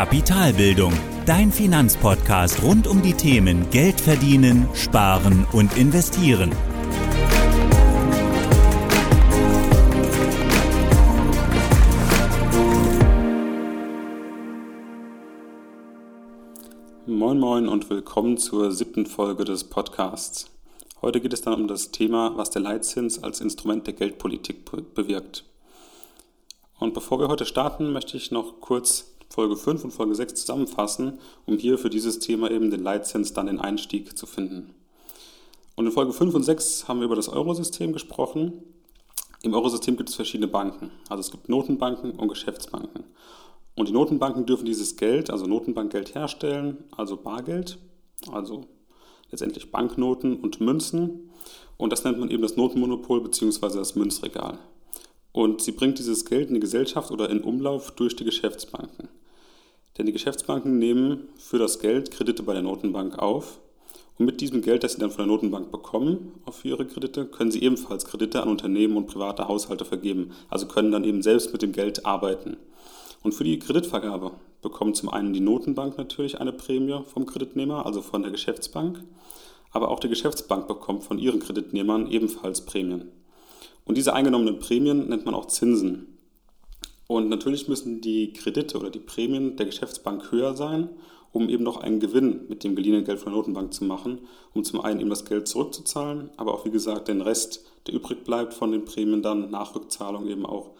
Kapitalbildung, dein Finanzpodcast rund um die Themen Geld verdienen, sparen und investieren. Moin Moin und willkommen zur siebten Folge des Podcasts. Heute geht es dann um das Thema, was der Leitzins als Instrument der Geldpolitik bewirkt. Und bevor wir heute starten, möchte ich noch kurz Folge 5 und Folge 6 zusammenfassen, um hier für dieses Thema eben den Leitzins dann den Einstieg zu finden. Und in Folge 5 und 6 haben wir über das Eurosystem gesprochen. Im Eurosystem gibt es verschiedene Banken. Also es gibt Notenbanken und Geschäftsbanken. Und die Notenbanken dürfen dieses Geld, also Notenbankgeld herstellen, also Bargeld, also letztendlich Banknoten und Münzen. Und das nennt man eben das Notenmonopol bzw. das Münzregal. Und sie bringt dieses Geld in die Gesellschaft oder in Umlauf durch die Geschäftsbanken. Denn die Geschäftsbanken nehmen für das Geld Kredite bei der Notenbank auf. Und mit diesem Geld, das sie dann von der Notenbank bekommen auf ihre Kredite, können sie ebenfalls Kredite an Unternehmen und private Haushalte vergeben. Also können dann eben selbst mit dem Geld arbeiten. Und für die Kreditvergabe bekommt zum einen die Notenbank natürlich eine Prämie vom Kreditnehmer, also von der Geschäftsbank. Aber auch die Geschäftsbank bekommt von ihren Kreditnehmern ebenfalls Prämien. Und diese eingenommenen Prämien nennt man auch Zinsen. Und natürlich müssen die Kredite oder die Prämien der Geschäftsbank höher sein, um eben noch einen Gewinn mit dem geliehenen Geld von der Notenbank zu machen, um zum einen eben das Geld zurückzuzahlen, aber auch wie gesagt den Rest, der übrig bleibt von den Prämien dann nach Rückzahlung eben auch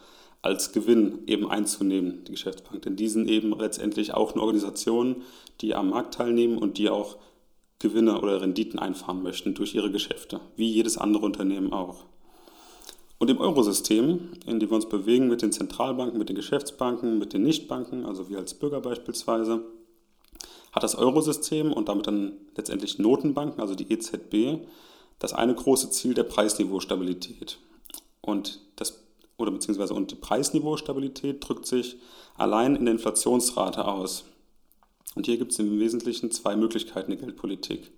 als Gewinn eben einzunehmen, die Geschäftsbank. Denn die sind eben letztendlich auch eine Organisation, die am Markt teilnehmen und die auch Gewinne oder Renditen einfahren möchten durch ihre Geschäfte, wie jedes andere Unternehmen auch. Und im Eurosystem, in dem wir uns bewegen mit den Zentralbanken, mit den Geschäftsbanken, mit den Nichtbanken, also wir als Bürger beispielsweise, hat das Eurosystem und damit dann letztendlich Notenbanken, also die EZB, das eine große Ziel der Preisniveaustabilität. Und das oder beziehungsweise und die Preisniveaustabilität drückt sich allein in der Inflationsrate aus. Und hier gibt es im Wesentlichen zwei Möglichkeiten der Geldpolitik.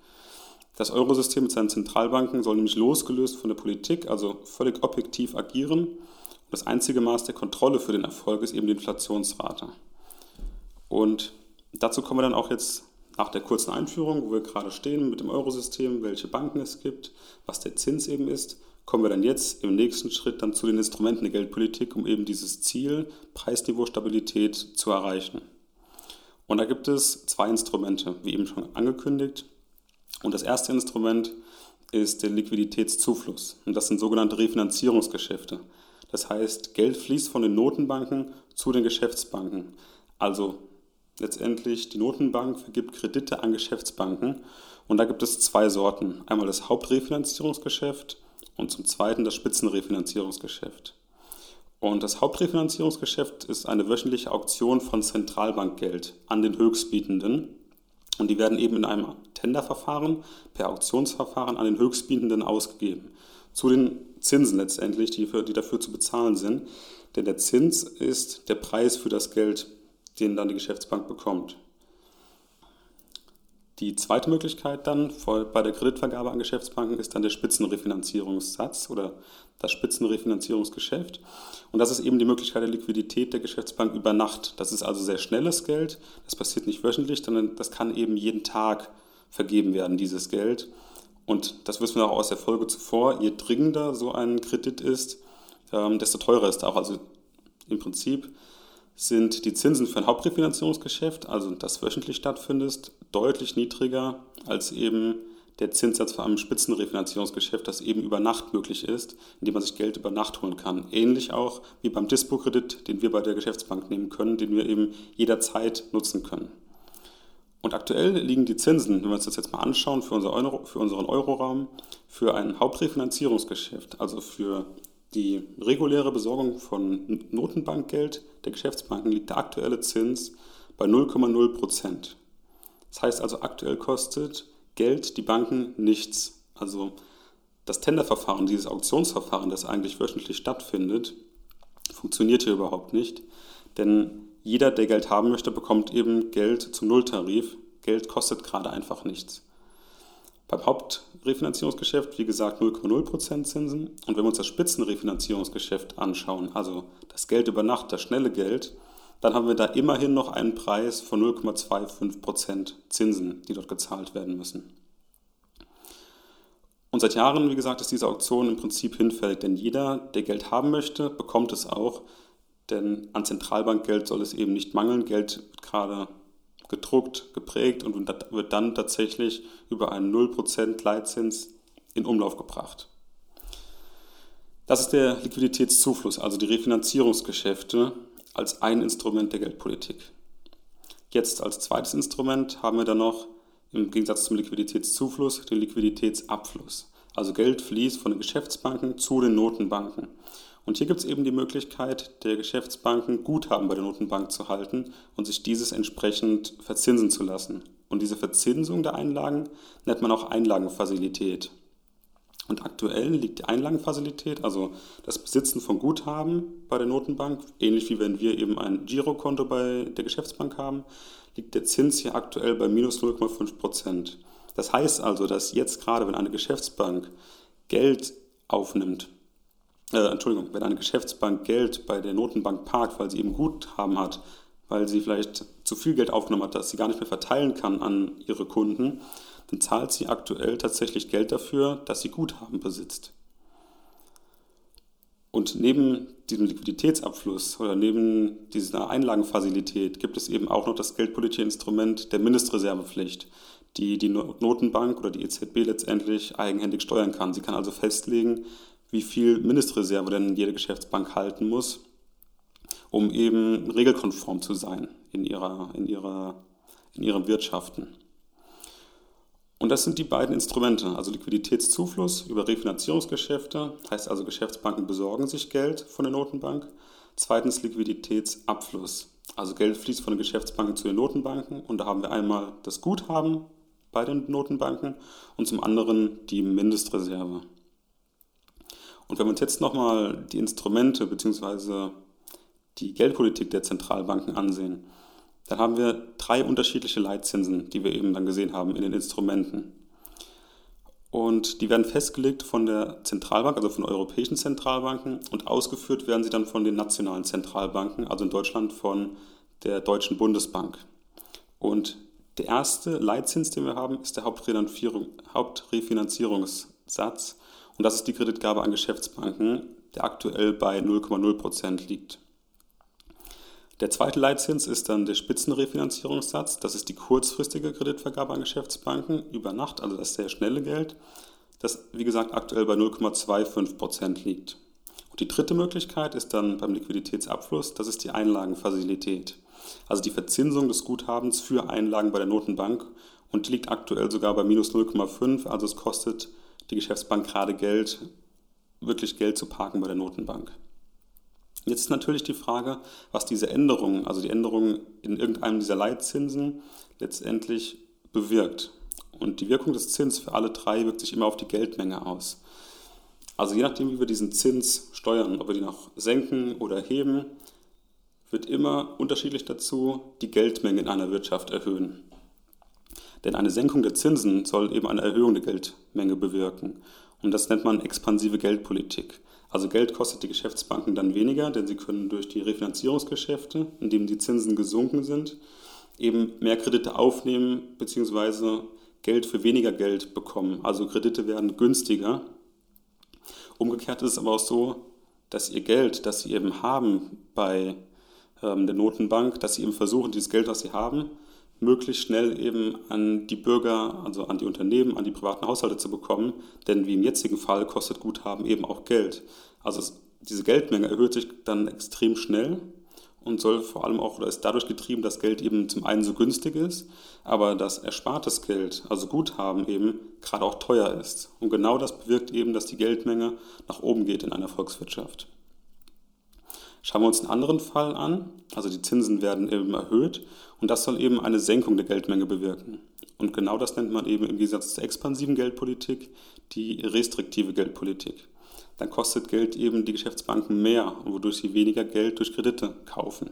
Das Eurosystem mit seinen Zentralbanken soll nämlich losgelöst von der Politik, also völlig objektiv agieren. Und das einzige Maß der Kontrolle für den Erfolg ist eben die Inflationsrate. Und dazu kommen wir dann auch jetzt nach der kurzen Einführung, wo wir gerade stehen mit dem Eurosystem, welche Banken es gibt, was der Zins eben ist, kommen wir dann jetzt im nächsten Schritt dann zu den Instrumenten der Geldpolitik, um eben dieses Ziel Preisniveaustabilität zu erreichen. Und da gibt es zwei Instrumente, wie eben schon angekündigt. Und das erste Instrument ist der Liquiditätszufluss. Und das sind sogenannte Refinanzierungsgeschäfte. Das heißt, Geld fließt von den Notenbanken zu den Geschäftsbanken. Also letztendlich die Notenbank vergibt Kredite an Geschäftsbanken. Und da gibt es zwei Sorten. Einmal das Hauptrefinanzierungsgeschäft und zum Zweiten das Spitzenrefinanzierungsgeschäft. Und das Hauptrefinanzierungsgeschäft ist eine wöchentliche Auktion von Zentralbankgeld an den Höchstbietenden. Und die werden eben in einem Tenderverfahren per Auktionsverfahren an den Höchstbietenden ausgegeben. Zu den Zinsen letztendlich, die, für, die dafür zu bezahlen sind. Denn der Zins ist der Preis für das Geld, den dann die Geschäftsbank bekommt. Die zweite Möglichkeit dann bei der Kreditvergabe an Geschäftsbanken ist dann der Spitzenrefinanzierungssatz oder das Spitzenrefinanzierungsgeschäft. Und das ist eben die Möglichkeit der Liquidität der Geschäftsbank über Nacht. Das ist also sehr schnelles Geld. Das passiert nicht wöchentlich, sondern das kann eben jeden Tag vergeben werden, dieses Geld. Und das wissen wir auch aus der Folge zuvor. Je dringender so ein Kredit ist, ähm, desto teurer ist er auch. Also im Prinzip sind die Zinsen für ein Hauptrefinanzierungsgeschäft, also das wöchentlich stattfindet, deutlich niedriger als eben der Zinssatz für ein Spitzenrefinanzierungsgeschäft, das eben über Nacht möglich ist, indem man sich Geld über Nacht holen kann. Ähnlich auch wie beim Dispo-Kredit, den wir bei der Geschäftsbank nehmen können, den wir eben jederzeit nutzen können. Und aktuell liegen die Zinsen, wenn wir uns das jetzt mal anschauen, für, unser Euro, für unseren Euroraum, für ein Hauptrefinanzierungsgeschäft, also für die reguläre Besorgung von Notenbankgeld der Geschäftsbanken liegt der aktuelle Zins bei 0,0 Prozent. Das heißt also, aktuell kostet Geld die Banken nichts. Also das Tenderverfahren, dieses Auktionsverfahren, das eigentlich wöchentlich stattfindet, funktioniert hier überhaupt nicht. Denn jeder, der Geld haben möchte, bekommt eben Geld zum Nulltarif. Geld kostet gerade einfach nichts. Beim Hauptrefinanzierungsgeschäft, wie gesagt, 0,0% Zinsen. Und wenn wir uns das Spitzenrefinanzierungsgeschäft anschauen, also das Geld über Nacht, das schnelle Geld, dann haben wir da immerhin noch einen Preis von 0,25% Zinsen, die dort gezahlt werden müssen. Und seit Jahren, wie gesagt, ist diese Auktion im Prinzip hinfällig, denn jeder, der Geld haben möchte, bekommt es auch, denn an Zentralbankgeld soll es eben nicht mangeln. Geld wird gerade gedruckt, geprägt und wird dann tatsächlich über einen 0% Leitzins in Umlauf gebracht. Das ist der Liquiditätszufluss, also die Refinanzierungsgeschäfte als ein Instrument der Geldpolitik. Jetzt als zweites Instrument haben wir dann noch im Gegensatz zum Liquiditätszufluss den Liquiditätsabfluss. Also Geld fließt von den Geschäftsbanken zu den Notenbanken. Und hier gibt es eben die Möglichkeit der Geschäftsbanken, Guthaben bei der Notenbank zu halten und sich dieses entsprechend verzinsen zu lassen. Und diese Verzinsung der Einlagen nennt man auch Einlagenfazilität. Und aktuell liegt die Einlagenfazilität, also das Besitzen von Guthaben bei der Notenbank, ähnlich wie wenn wir eben ein Girokonto bei der Geschäftsbank haben, liegt der Zins hier aktuell bei minus 0,5 Prozent. Das heißt also, dass jetzt gerade, wenn eine Geschäftsbank Geld aufnimmt, äh, Entschuldigung, wenn eine Geschäftsbank Geld bei der Notenbank parkt, weil sie eben Guthaben hat, weil sie vielleicht zu viel Geld aufgenommen hat, das sie gar nicht mehr verteilen kann an ihre Kunden, dann zahlt sie aktuell tatsächlich Geld dafür, dass sie Guthaben besitzt. Und neben diesem Liquiditätsabfluss oder neben dieser Einlagenfazilität gibt es eben auch noch das geldpolitische Instrument der Mindestreservepflicht, die die Notenbank oder die EZB letztendlich eigenhändig steuern kann. Sie kann also festlegen, wie viel Mindestreserve denn jede Geschäftsbank halten muss, um eben regelkonform zu sein in, ihrer, in, ihrer, in ihrem Wirtschaften. Und das sind die beiden Instrumente, also Liquiditätszufluss über Refinanzierungsgeschäfte, heißt also Geschäftsbanken besorgen sich Geld von der Notenbank. Zweitens Liquiditätsabfluss, also Geld fließt von den Geschäftsbanken zu den Notenbanken und da haben wir einmal das Guthaben bei den Notenbanken und zum anderen die Mindestreserve. Und wenn wir uns jetzt nochmal die Instrumente bzw. die Geldpolitik der Zentralbanken ansehen, dann haben wir drei unterschiedliche Leitzinsen, die wir eben dann gesehen haben in den Instrumenten. Und die werden festgelegt von der Zentralbank, also von europäischen Zentralbanken, und ausgeführt werden sie dann von den nationalen Zentralbanken, also in Deutschland von der Deutschen Bundesbank. Und der erste Leitzins, den wir haben, ist der Hauptrefinanzierungssatz. Und das ist die Kreditgabe an Geschäftsbanken, der aktuell bei 0,0% liegt. Der zweite Leitzins ist dann der Spitzenrefinanzierungssatz. Das ist die kurzfristige Kreditvergabe an Geschäftsbanken über Nacht, also das sehr schnelle Geld, das wie gesagt aktuell bei 0,25 Prozent liegt. Und die dritte Möglichkeit ist dann beim Liquiditätsabfluss, das ist die Einlagenfazilität. Also die Verzinsung des Guthabens für Einlagen bei der Notenbank und die liegt aktuell sogar bei minus 0,5, also es kostet die Geschäftsbank gerade Geld, wirklich Geld zu parken bei der Notenbank. Jetzt ist natürlich die Frage, was diese Änderung, also die Änderung in irgendeinem dieser Leitzinsen letztendlich bewirkt. Und die Wirkung des Zins für alle drei wirkt sich immer auf die Geldmenge aus. Also je nachdem, wie wir diesen Zins steuern, ob wir die noch senken oder heben, wird immer unterschiedlich dazu die Geldmenge in einer Wirtschaft erhöhen. Denn eine Senkung der Zinsen soll eben eine Erhöhung der Geldmenge bewirken. Und das nennt man expansive Geldpolitik. Also Geld kostet die Geschäftsbanken dann weniger, denn sie können durch die Refinanzierungsgeschäfte, in denen die Zinsen gesunken sind, eben mehr Kredite aufnehmen bzw. Geld für weniger Geld bekommen. Also Kredite werden günstiger. Umgekehrt ist es aber auch so, dass ihr Geld, das sie eben haben bei ähm, der Notenbank, dass sie eben versuchen, dieses Geld, was sie haben, möglichst schnell eben an die Bürger, also an die Unternehmen, an die privaten Haushalte zu bekommen. Denn wie im jetzigen Fall kostet Guthaben eben auch Geld. Also es, diese Geldmenge erhöht sich dann extrem schnell und soll vor allem auch oder ist dadurch getrieben, dass Geld eben zum einen so günstig ist, aber dass erspartes Geld, also Guthaben eben gerade auch teuer ist. Und genau das bewirkt eben, dass die Geldmenge nach oben geht in einer Volkswirtschaft. Schauen wir uns einen anderen Fall an. Also die Zinsen werden eben erhöht und das soll eben eine Senkung der Geldmenge bewirken. Und genau das nennt man eben im Gegensatz zur expansiven Geldpolitik die restriktive Geldpolitik. Dann kostet Geld eben die Geschäftsbanken mehr, wodurch sie weniger Geld durch Kredite kaufen.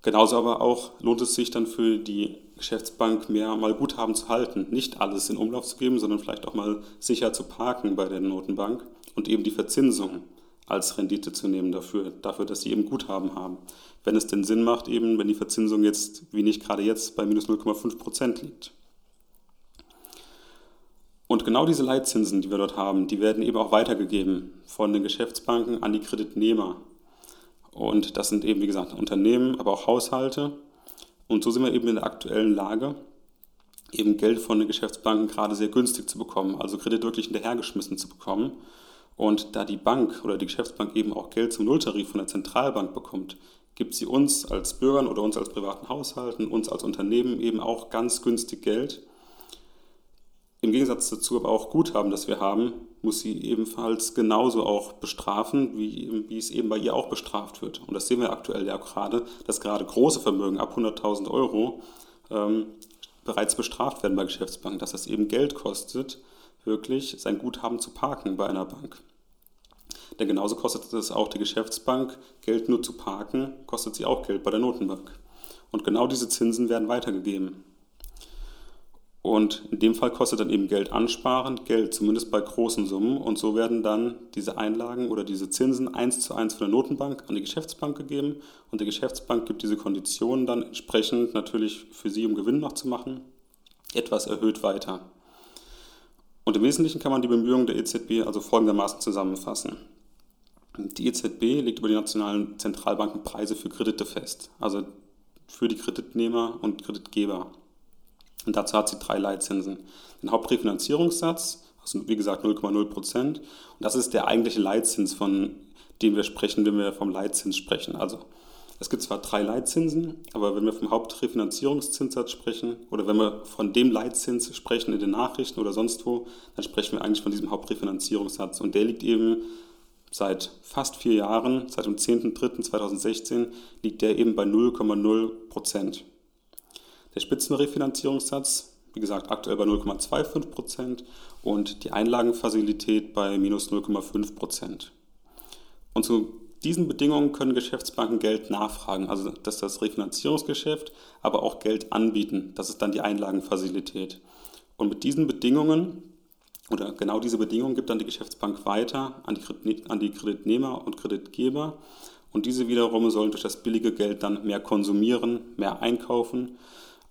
Genauso aber auch lohnt es sich dann für die Geschäftsbank mehr mal Guthaben zu halten, nicht alles in Umlauf zu geben, sondern vielleicht auch mal sicher zu parken bei der Notenbank und eben die Verzinsung als Rendite zu nehmen dafür, dafür, dass sie eben Guthaben haben. Wenn es denn Sinn macht, eben wenn die Verzinsung jetzt, wie nicht gerade jetzt, bei minus 0,5 Prozent liegt. Und genau diese Leitzinsen, die wir dort haben, die werden eben auch weitergegeben von den Geschäftsbanken an die Kreditnehmer. Und das sind eben, wie gesagt, Unternehmen, aber auch Haushalte. Und so sind wir eben in der aktuellen Lage, eben Geld von den Geschäftsbanken gerade sehr günstig zu bekommen, also Kredit wirklich hinterhergeschmissen zu bekommen. Und da die Bank oder die Geschäftsbank eben auch Geld zum Nulltarif von der Zentralbank bekommt, gibt sie uns als Bürgern oder uns als privaten Haushalten, uns als Unternehmen eben auch ganz günstig Geld. Im Gegensatz dazu aber auch Guthaben, das wir haben, muss sie ebenfalls genauso auch bestrafen, wie, wie es eben bei ihr auch bestraft wird. Und das sehen wir aktuell ja gerade, dass gerade große Vermögen ab 100.000 Euro ähm, bereits bestraft werden bei Geschäftsbanken, dass das eben Geld kostet, wirklich sein Guthaben zu parken bei einer Bank. Denn genauso kostet es auch die Geschäftsbank, Geld nur zu parken, kostet sie auch Geld bei der Notenbank. Und genau diese Zinsen werden weitergegeben. Und in dem Fall kostet dann eben Geld ansparen, Geld zumindest bei großen Summen. Und so werden dann diese Einlagen oder diese Zinsen eins zu eins von der Notenbank an die Geschäftsbank gegeben. Und die Geschäftsbank gibt diese Konditionen dann entsprechend natürlich für sie, um Gewinn noch zu machen, etwas erhöht weiter. Und im Wesentlichen kann man die Bemühungen der EZB also folgendermaßen zusammenfassen. Die EZB legt über die nationalen Zentralbanken Preise für Kredite fest, also für die Kreditnehmer und Kreditgeber. Und dazu hat sie drei Leitzinsen. Den Hauptrefinanzierungssatz, also wie gesagt 0,0 Prozent. Und das ist der eigentliche Leitzins, von dem wir sprechen, wenn wir vom Leitzins sprechen. Also es gibt zwar drei Leitzinsen, aber wenn wir vom Hauptrefinanzierungszinssatz sprechen oder wenn wir von dem Leitzins sprechen in den Nachrichten oder sonst wo, dann sprechen wir eigentlich von diesem Hauptrefinanzierungssatz. Und der liegt eben seit fast vier Jahren, seit dem 10.03.2016, liegt der eben bei 0,0 Prozent. Der Spitzenrefinanzierungssatz, wie gesagt, aktuell bei 0,25 Prozent und die Einlagenfazilität bei minus 0,5 Prozent. Und zu diesen Bedingungen können Geschäftsbanken Geld nachfragen, also das ist das Refinanzierungsgeschäft, aber auch Geld anbieten, das ist dann die Einlagenfazilität. Und mit diesen Bedingungen oder genau diese Bedingungen gibt dann die Geschäftsbank weiter an die, an die Kreditnehmer und Kreditgeber. Und diese wiederum sollen durch das billige Geld dann mehr konsumieren, mehr einkaufen.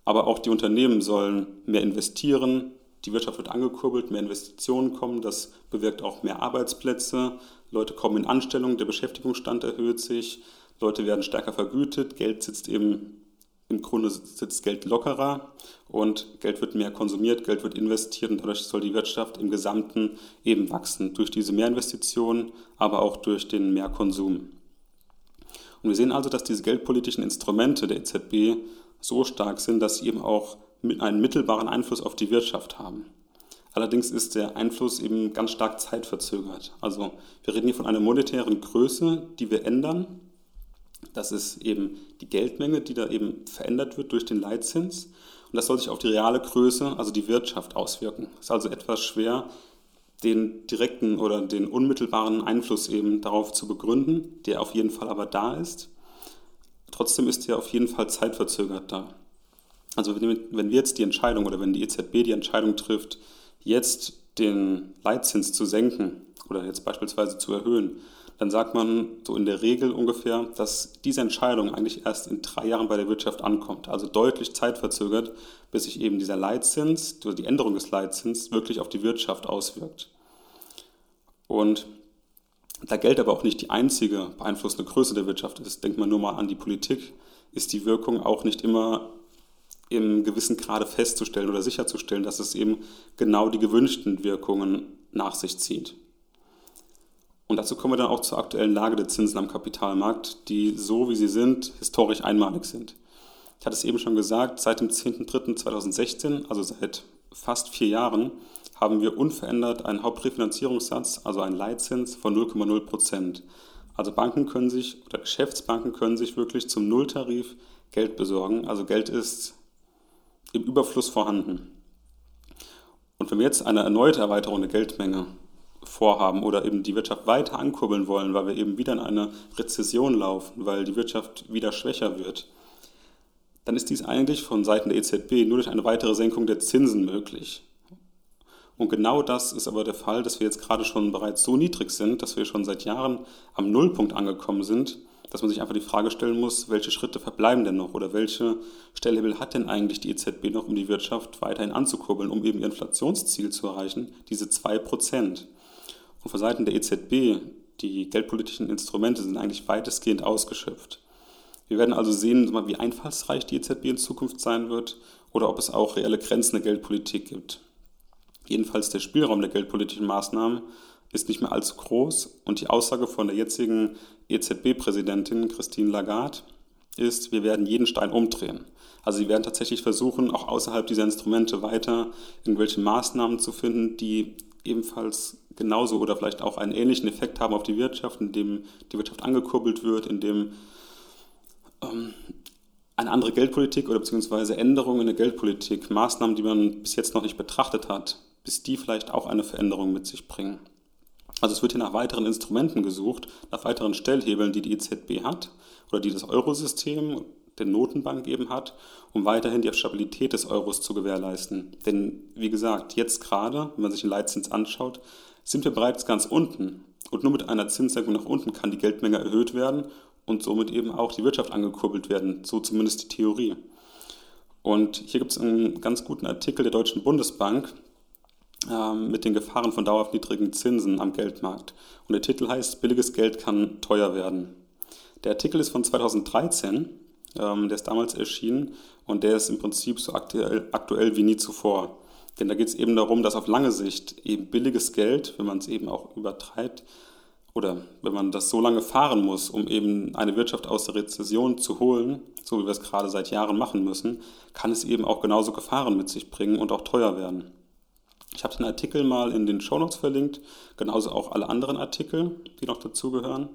Aber auch die Unternehmen sollen mehr investieren. Die Wirtschaft wird angekurbelt, mehr Investitionen kommen, das bewirkt auch mehr Arbeitsplätze. Leute kommen in Anstellung, der Beschäftigungsstand erhöht sich, Leute werden stärker vergütet, Geld sitzt eben, im Grunde sitzt Geld lockerer und Geld wird mehr konsumiert, Geld wird investiert und dadurch soll die Wirtschaft im Gesamten eben wachsen, durch diese Mehrinvestitionen, aber auch durch den Mehrkonsum. Und wir sehen also, dass diese geldpolitischen Instrumente der EZB so stark sind, dass sie eben auch einen mittelbaren Einfluss auf die Wirtschaft haben. Allerdings ist der Einfluss eben ganz stark zeitverzögert. Also wir reden hier von einer monetären Größe, die wir ändern. Das ist eben die Geldmenge, die da eben verändert wird durch den Leitzins. Und das soll sich auf die reale Größe, also die Wirtschaft, auswirken. Es ist also etwas schwer, den direkten oder den unmittelbaren Einfluss eben darauf zu begründen, der auf jeden Fall aber da ist. Trotzdem ist er auf jeden Fall zeitverzögert da. Also wenn wir jetzt die Entscheidung oder wenn die EZB die Entscheidung trifft, jetzt den Leitzins zu senken oder jetzt beispielsweise zu erhöhen, dann sagt man so in der Regel ungefähr, dass diese Entscheidung eigentlich erst in drei Jahren bei der Wirtschaft ankommt. Also deutlich zeitverzögert, bis sich eben dieser Leitzins, die Änderung des Leitzins wirklich auf die Wirtschaft auswirkt. Und da Geld aber auch nicht die einzige beeinflussende Größe der Wirtschaft ist, denkt man nur mal an die Politik, ist die Wirkung auch nicht immer im gewissen Grade festzustellen oder sicherzustellen, dass es eben genau die gewünschten Wirkungen nach sich zieht. Und dazu kommen wir dann auch zur aktuellen Lage der Zinsen am Kapitalmarkt, die so wie sie sind, historisch einmalig sind. Ich hatte es eben schon gesagt, seit dem 10.03.2016, also seit fast vier Jahren, haben wir unverändert einen Hauptrefinanzierungssatz, also einen Leitzins von 0,0 Prozent. Also Banken können sich oder Geschäftsbanken können sich wirklich zum Nulltarif Geld besorgen. Also Geld ist im Überfluss vorhanden. Und wenn wir jetzt eine erneute Erweiterung der Geldmenge vorhaben oder eben die Wirtschaft weiter ankurbeln wollen, weil wir eben wieder in eine Rezession laufen, weil die Wirtschaft wieder schwächer wird, dann ist dies eigentlich von Seiten der EZB nur durch eine weitere Senkung der Zinsen möglich. Und genau das ist aber der Fall, dass wir jetzt gerade schon bereits so niedrig sind, dass wir schon seit Jahren am Nullpunkt angekommen sind, dass man sich einfach die Frage stellen muss, welche Schritte verbleiben denn noch oder welche Stellhebel hat denn eigentlich die EZB noch, um die Wirtschaft weiterhin anzukurbeln, um eben ihr Inflationsziel zu erreichen, diese 2%. Und von Seiten der EZB, die geldpolitischen Instrumente sind eigentlich weitestgehend ausgeschöpft. Wir werden also sehen, wie einfallsreich die EZB in Zukunft sein wird oder ob es auch reelle Grenzen der Geldpolitik gibt. Jedenfalls der Spielraum der geldpolitischen Maßnahmen ist nicht mehr allzu groß und die Aussage von der jetzigen EZB-Präsidentin Christine Lagarde ist, wir werden jeden Stein umdrehen. Also sie werden tatsächlich versuchen, auch außerhalb dieser Instrumente weiter irgendwelche Maßnahmen zu finden, die ebenfalls genauso oder vielleicht auch einen ähnlichen Effekt haben auf die Wirtschaft, indem die Wirtschaft angekurbelt wird, indem ähm, eine andere Geldpolitik oder beziehungsweise Änderungen in der Geldpolitik, Maßnahmen, die man bis jetzt noch nicht betrachtet hat, bis die vielleicht auch eine Veränderung mit sich bringen. Also es wird hier nach weiteren Instrumenten gesucht, nach weiteren Stellhebeln, die die EZB hat oder die das Eurosystem, der Notenbank eben hat, um weiterhin die Stabilität des Euros zu gewährleisten. Denn wie gesagt, jetzt gerade, wenn man sich den Leitzins anschaut, sind wir bereits ganz unten. Und nur mit einer Zinssenkung nach unten kann die Geldmenge erhöht werden und somit eben auch die Wirtschaft angekurbelt werden. So zumindest die Theorie. Und hier gibt es einen ganz guten Artikel der Deutschen Bundesbank, ähm, mit den Gefahren von dauerhaft niedrigen Zinsen am Geldmarkt. Und der Titel heißt, billiges Geld kann teuer werden. Der Artikel ist von 2013, ähm, der ist damals erschienen und der ist im Prinzip so aktuell, aktuell wie nie zuvor. Denn da geht es eben darum, dass auf lange Sicht eben billiges Geld, wenn man es eben auch übertreibt, oder wenn man das so lange fahren muss, um eben eine Wirtschaft aus der Rezession zu holen, so wie wir es gerade seit Jahren machen müssen, kann es eben auch genauso Gefahren mit sich bringen und auch teuer werden. Ich habe den Artikel mal in den Shownotes verlinkt, genauso auch alle anderen Artikel, die noch dazugehören.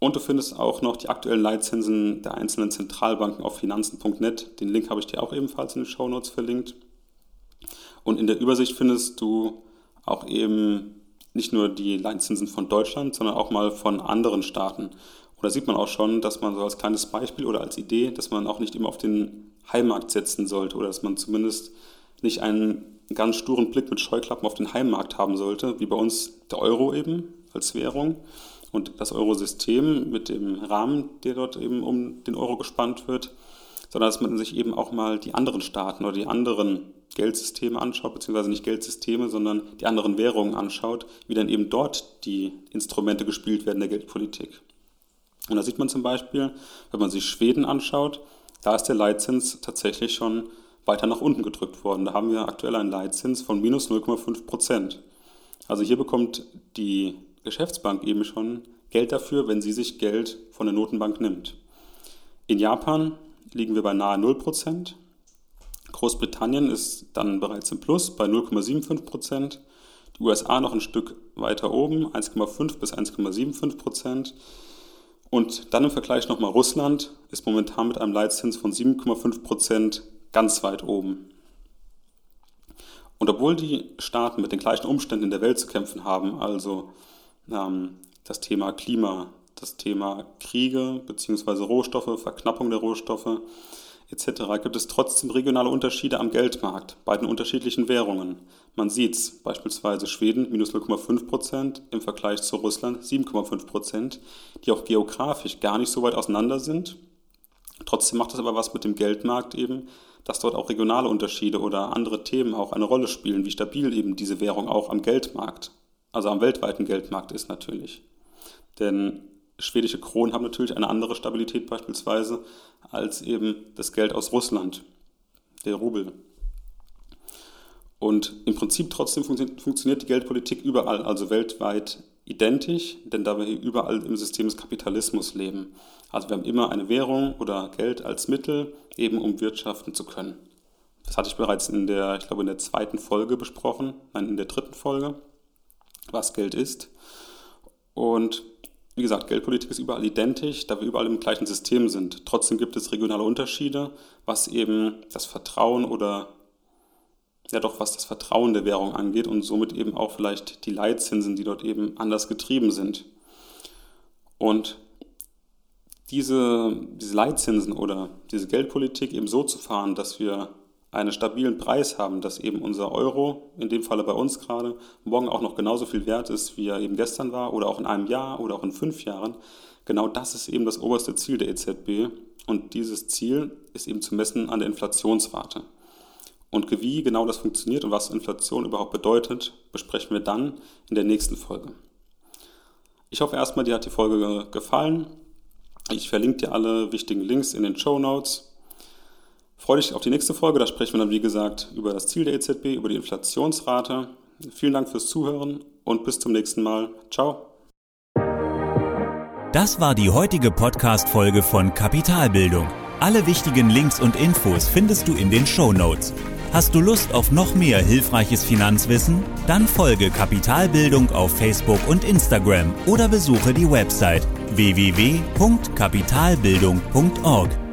Und du findest auch noch die aktuellen Leitzinsen der einzelnen Zentralbanken auf finanzen.net. Den Link habe ich dir auch ebenfalls in den Shownotes verlinkt. Und in der Übersicht findest du auch eben nicht nur die Leitzinsen von Deutschland, sondern auch mal von anderen Staaten. Und da sieht man auch schon, dass man so als kleines Beispiel oder als Idee, dass man auch nicht immer auf den Heimmarkt setzen sollte oder dass man zumindest nicht einen ganz sturen Blick mit Scheuklappen auf den Heimmarkt haben sollte, wie bei uns der Euro eben als Währung und das Eurosystem mit dem Rahmen, der dort eben um den Euro gespannt wird, sondern dass man sich eben auch mal die anderen Staaten oder die anderen Geldsysteme anschaut, beziehungsweise nicht Geldsysteme, sondern die anderen Währungen anschaut, wie dann eben dort die Instrumente gespielt werden der Geldpolitik. Und da sieht man zum Beispiel, wenn man sich Schweden anschaut, da ist der Leitzins tatsächlich schon weiter nach unten gedrückt worden. Da haben wir aktuell einen Leitzins von minus 0,5 Prozent. Also hier bekommt die Geschäftsbank eben schon Geld dafür, wenn sie sich Geld von der Notenbank nimmt. In Japan liegen wir bei nahe 0 Prozent. Großbritannien ist dann bereits im Plus bei 0,75 Prozent. Die USA noch ein Stück weiter oben, 1,5 bis 1,75 Prozent. Und dann im Vergleich nochmal Russland ist momentan mit einem Leitzins von 7,5 Prozent ganz weit oben. Und obwohl die Staaten mit den gleichen Umständen in der Welt zu kämpfen haben, also das Thema Klima, das Thema Kriege bzw. Rohstoffe, Verknappung der Rohstoffe etc., gibt es trotzdem regionale Unterschiede am Geldmarkt bei den unterschiedlichen Währungen. Man sieht es, beispielsweise Schweden minus 0,5% im Vergleich zu Russland 7,5%, die auch geografisch gar nicht so weit auseinander sind. Trotzdem macht es aber was mit dem Geldmarkt eben, dass dort auch regionale Unterschiede oder andere Themen auch eine Rolle spielen, wie stabil eben diese Währung auch am Geldmarkt, also am weltweiten Geldmarkt ist natürlich. Denn schwedische Kronen haben natürlich eine andere Stabilität beispielsweise als eben das Geld aus Russland, der Rubel. Und im Prinzip trotzdem funktioniert die Geldpolitik überall, also weltweit identisch, denn da wir hier überall im System des Kapitalismus leben. Also wir haben immer eine Währung oder Geld als Mittel, eben um wirtschaften zu können. Das hatte ich bereits in der, ich glaube, in der zweiten Folge besprochen, nein, in der dritten Folge, was Geld ist. Und wie gesagt, Geldpolitik ist überall identisch, da wir überall im gleichen System sind. Trotzdem gibt es regionale Unterschiede, was eben das Vertrauen oder ja doch, was das Vertrauen der Währung angeht und somit eben auch vielleicht die Leitzinsen, die dort eben anders getrieben sind. Und diese, diese Leitzinsen oder diese Geldpolitik eben so zu fahren, dass wir einen stabilen Preis haben, dass eben unser Euro, in dem Falle bei uns gerade, morgen auch noch genauso viel wert ist, wie er eben gestern war oder auch in einem Jahr oder auch in fünf Jahren, genau das ist eben das oberste Ziel der EZB und dieses Ziel ist eben zu messen an der Inflationsrate. Und wie genau das funktioniert und was Inflation überhaupt bedeutet, besprechen wir dann in der nächsten Folge. Ich hoffe erstmal, dir hat die Folge gefallen. Ich verlinke dir alle wichtigen Links in den Show Notes. Freue dich auf die nächste Folge. Da sprechen wir dann, wie gesagt, über das Ziel der EZB, über die Inflationsrate. Vielen Dank fürs Zuhören und bis zum nächsten Mal. Ciao. Das war die heutige Podcast-Folge von Kapitalbildung. Alle wichtigen Links und Infos findest du in den Show Notes. Hast du Lust auf noch mehr hilfreiches Finanzwissen? Dann folge Kapitalbildung auf Facebook und Instagram oder besuche die Website www.kapitalbildung.org.